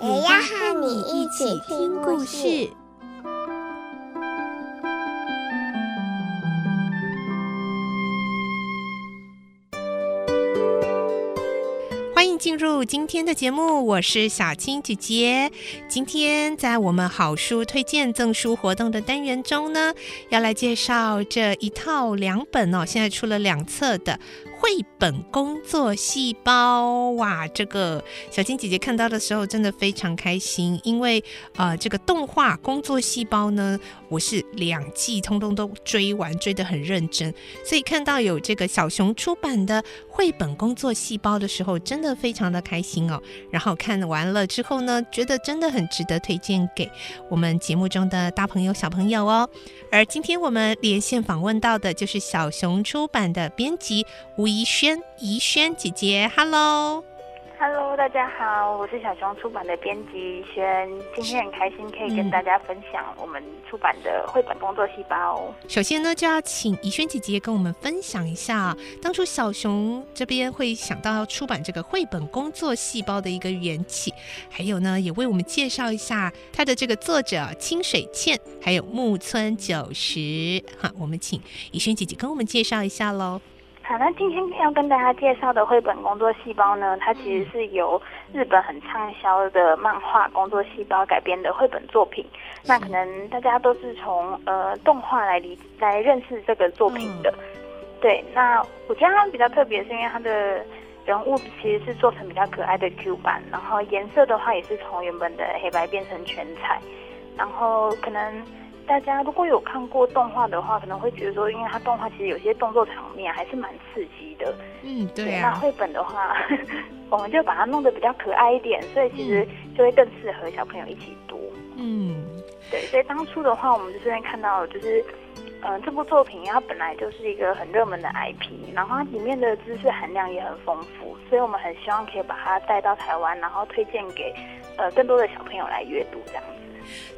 也要和你一起听故事。欢迎进入今天的节目，我是小青姐姐。今天在我们好书推荐赠书活动的单元中呢，要来介绍这一套两本哦，现在出了两册的。绘本工作细胞，哇，这个小青姐姐看到的时候真的非常开心，因为呃，这个动画工作细胞呢，我是两季通通都追完，追得很认真，所以看到有这个小熊出版的绘本工作细胞的时候，真的非常的开心哦。然后看完了之后呢，觉得真的很值得推荐给我们节目中的大朋友小朋友哦。而今天我们连线访问到的就是小熊出版的编辑吴怡轩，怡轩姐姐 Hello，大家好，我是小熊出版的编辑轩，今天很开心可以跟大家分享我们出版的绘本工作细胞。首先呢，就要请怡萱姐姐跟我们分享一下，当初小熊这边会想到要出版这个绘本工作细胞的一个缘起，还有呢，也为我们介绍一下它的这个作者清水茜，还有木村久实。哈，我们请怡萱姐姐跟我们介绍一下喽。好，那今天要跟大家介绍的绘本工作细胞呢，它其实是由日本很畅销的漫画工作细胞改编的绘本作品。那可能大家都是从呃动画来理来认识这个作品的。对，那我觉得它比较特别，是因为它的人物其实是做成比较可爱的 Q 版，然后颜色的话也是从原本的黑白变成全彩，然后可能。大家如果有看过动画的话，可能会觉得说，因为它动画其实有些动作场面还是蛮刺激的。嗯，对啊。那绘本的话，我们就把它弄得比较可爱一点，所以其实就会更适合小朋友一起读。嗯，对。所以当初的话，我们就是看到，就是嗯、呃，这部作品它本来就是一个很热门的 IP，然后它里面的知识含量也很丰富，所以我们很希望可以把它带到台湾，然后推荐给呃更多的小朋友来阅读这样子。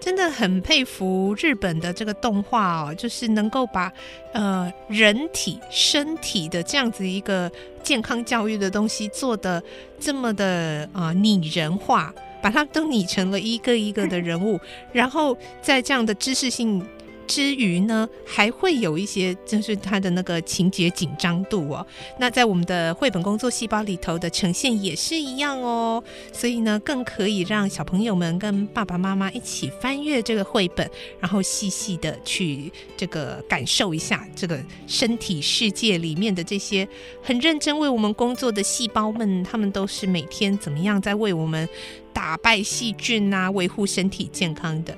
真的很佩服日本的这个动画哦，就是能够把呃人体身体的这样子一个健康教育的东西做的这么的啊、呃、拟人化，把它都拟成了一个一个的人物，然后在这样的知识性。之余呢，还会有一些就是它的那个情节紧张度哦。那在我们的绘本工作细胞里头的呈现也是一样哦。所以呢，更可以让小朋友们跟爸爸妈妈一起翻阅这个绘本，然后细细的去这个感受一下这个身体世界里面的这些很认真为我们工作的细胞们，他们都是每天怎么样在为我们打败细菌啊，维护身体健康的。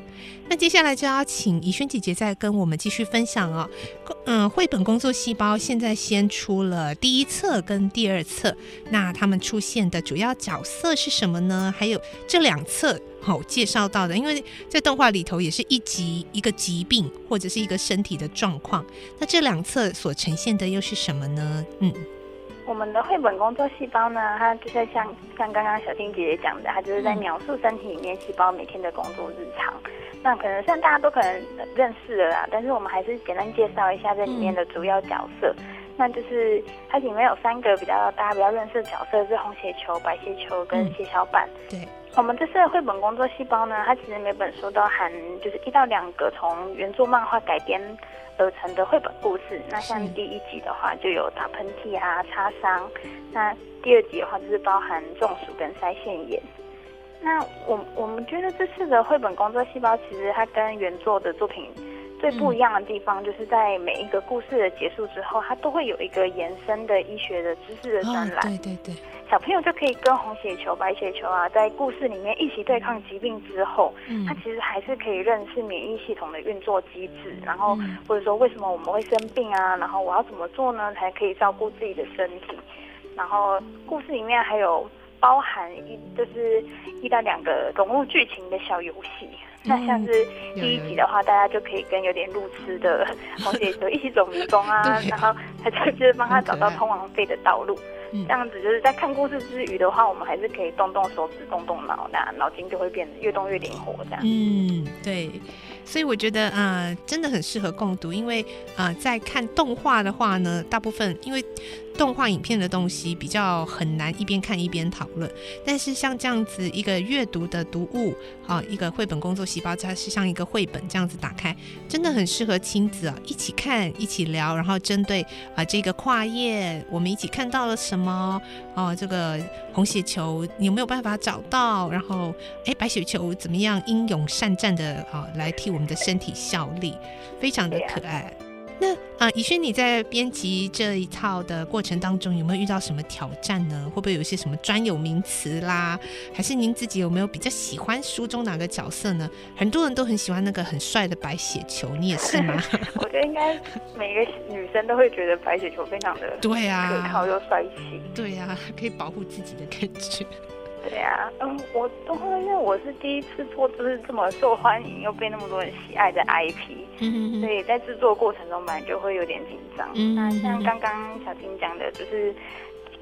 那接下来就要请怡萱姐姐再跟我们继续分享哦。嗯，绘本工作细胞现在先出了第一册跟第二册，那他们出现的主要角色是什么呢？还有这两册好、哦、介绍到的，因为在动画里头也是一集一个疾病或者是一个身体的状况，那这两册所呈现的又是什么呢？嗯。我们的绘本工作细胞呢，它就是像像刚刚小青姐姐讲的，它就是在描述身体里面细胞每天的工作日常。那可能像大家都可能认识了啦，但是我们还是简单介绍一下这里面的主要角色。那就是它里面有三个比较大家比较认识的角色，是红血球、白血球跟血小板。对。我们这次的绘本工作细胞呢，它其实每本书都含就是一到两个从原作漫画改编而成的绘本故事。那像第一集的话，就有打喷嚏啊、擦伤；那第二集的话，就是包含中暑跟腮腺炎。那我我们觉得这次的绘本工作细胞，其实它跟原作的作品最不一样的地方，就是在每一个故事的结束之后，它都会有一个延伸的医学的知识的专栏。对对对。小朋友就可以跟红血球、白血球啊，在故事里面一起对抗疾病之后，嗯，他其实还是可以认识免疫系统的运作机制，然后或者说为什么我们会生病啊，然后我要怎么做呢，才可以照顾自己的身体。然后故事里面还有包含一就是一到两个融入剧情的小游戏。那像是第一集的话，大家就可以跟有点路痴的 红姐就一起走迷宫啊，然后他就就是帮他找到通往废的道路。这样子就是在看故事之余的话，我们还是可以动动手指、动动脑，那脑筋就会变得越动越灵活。这样，嗯，对。所以我觉得，呃，真的很适合共读，因为，呃，在看动画的话呢，大部分因为动画影片的东西比较很难一边看一边讨论，但是像这样子一个阅读的读物，啊，一个绘本工作细胞，它是像一个绘本这样子打开，真的很适合亲子啊一起看、一起聊，然后针对啊这个跨页，我们一起看到了什么？哦，这个红血球你有没有办法找到？然后，哎，白血球怎么样英勇善战的啊来替我们的身体效力，非常的可爱。那啊，怡轩，你在编辑这一套的过程当中，有没有遇到什么挑战呢？会不会有一些什么专有名词啦？还是您自己有没有比较喜欢书中哪个角色呢？很多人都很喜欢那个很帅的白血球，你也是吗？我觉得应该每个女生都会觉得白血球非常的对啊，可靠又帅气。对呀、啊，可以保护自己的感觉。对啊，嗯，我都会，因为我是第一次做，就是这么受欢迎又被那么多人喜爱的 IP，嗯，所以在制作过程中本来就会有点紧张。嗯，那像刚刚小金讲的，就是。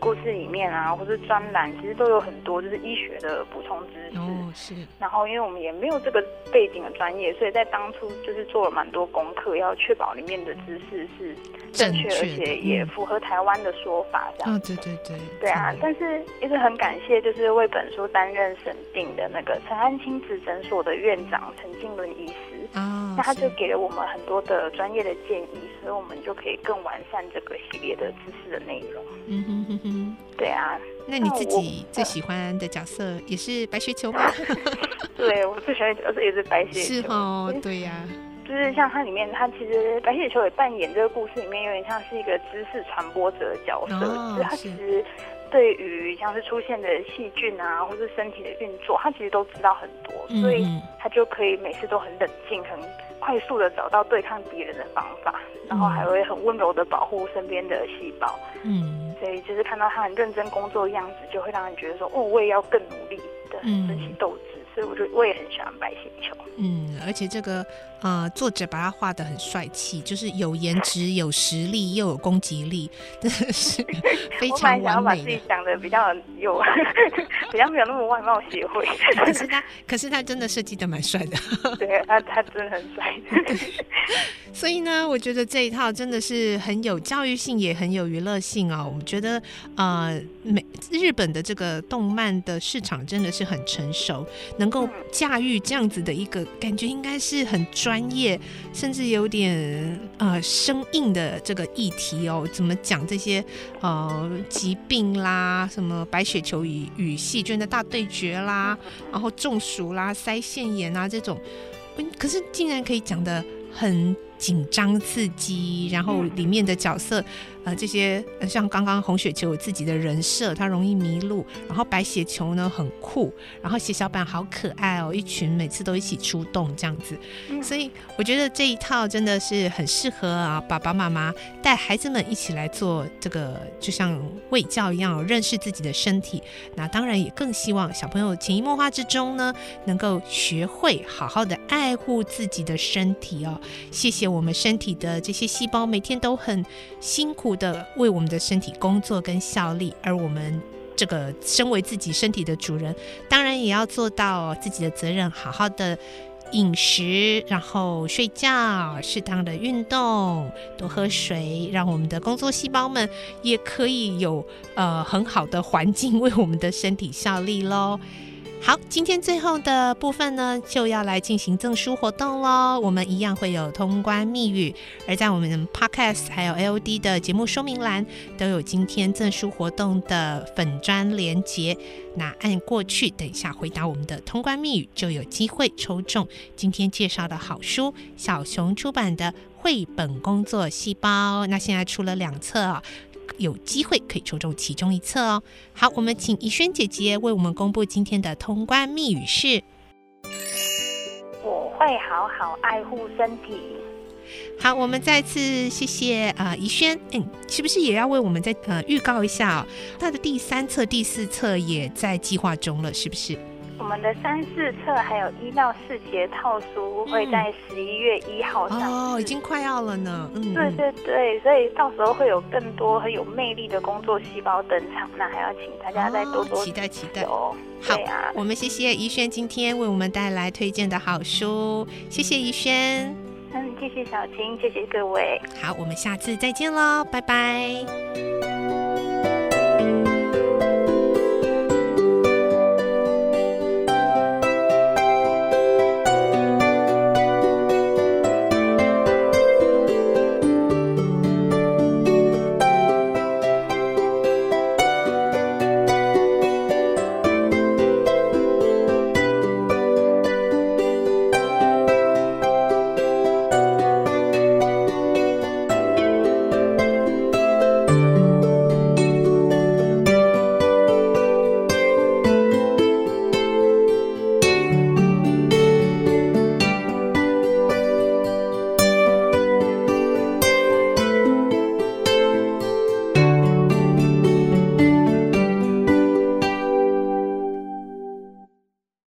故事里面啊，或是专栏，其实都有很多就是医学的补充知识。哦，是。然后，因为我们也没有这个背景的专业，所以在当初就是做了蛮多功课，要确保里面的知识是正确，而且也符合台湾的说法这样。哦，对对对。对啊，但是一直很感谢，就是为本书担任审定的那个陈安亲子诊所的院长陈静伦医师。啊。那他就给了我们很多的专业的建议，所以我们就可以更完善这个系列的知识的内容。嗯哼哼哼。嗯，对啊，那你自己 最喜欢的角色也是白雪球吗？对，我最喜欢的角色也是白雪球。是哦，对呀、啊，就是像它里面，它其实白雪球也扮演这个故事里面有点像是一个知识传播者的角色，哦、就是它其实对于像是出现的细菌啊，或是身体的运作，他其实都知道很多，嗯、所以他就可以每次都很冷静、很快速的找到对抗敌人的方法，然后还会很温柔的保护身边的细胞。嗯。所以就是看到他很认真工作的样子，就会让人觉得说，哦，我也要更努力的争取斗志。嗯。所以我就我也很喜欢白血球。嗯，而且这个呃，作者把他画的很帅气，就是有颜值、有实力又有攻击力，真的是 非常完美。我想要把自己讲的比较有，比较没有那么外貌协会。可是他，可是他真的设计的蛮帅的。对，他他真的很帅。所以呢，我觉得这一套真的是很有教育性，也很有娱乐性哦。我觉得呃，美日本的这个动漫的市场真的是很成熟，能够驾驭这样子的一个感觉，应该是很专业，甚至有点呃生硬的这个议题哦。怎么讲这些呃疾病啦，什么白血球与与细菌的大对决啦，然后中暑啦、腮腺炎啊这种，可是竟然可以讲的很紧张刺激，然后里面的角色。呃，这些像刚刚红雪球有自己的人设，他容易迷路。然后白血球呢很酷，然后血小板好可爱哦，一群每次都一起出动这样子。所以我觉得这一套真的是很适合啊，爸爸妈妈带孩子们一起来做这个，就像喂教一样，认识自己的身体。那当然也更希望小朋友潜移默化之中呢，能够学会好好的爱护自己的身体哦。谢谢我们身体的这些细胞，每天都很辛苦的为我们的身体工作跟效力，而我们这个身为自己身体的主人，当然也要做到自己的责任，好好的饮食，然后睡觉，适当的运动，多喝水，让我们的工作细胞们也可以有呃很好的环境为我们的身体效力喽。好，今天最后的部分呢，就要来进行赠书活动喽。我们一样会有通关密语，而在我们 Podcast 还有 LD 的节目说明栏都有今天赠书活动的粉砖连接。那按过去，等一下回答我们的通关密语，就有机会抽中今天介绍的好书——小熊出版的绘本工作细胞。那现在出了两册啊。有机会可以抽中其中一册哦。好，我们请怡萱姐姐为我们公布今天的通关密语是：我会好好爱护身体。好，我们再次谢谢啊怡萱，嗯，是不是也要为我们再呃预告一下哦？他的第三册、第四册也在计划中了，是不是？我们的三四册还有一到四节套书会在十一月一号上、嗯、哦，已经快要了呢。嗯，对对对，所以到时候会有更多很有魅力的工作细胞登场，那还要请大家再多多、哦、期待期待哦。好啊，我们谢谢怡轩今天为我们带来推荐的好书，谢谢怡轩。嗯，谢谢小青，谢谢各位。好，我们下次再见喽，拜拜。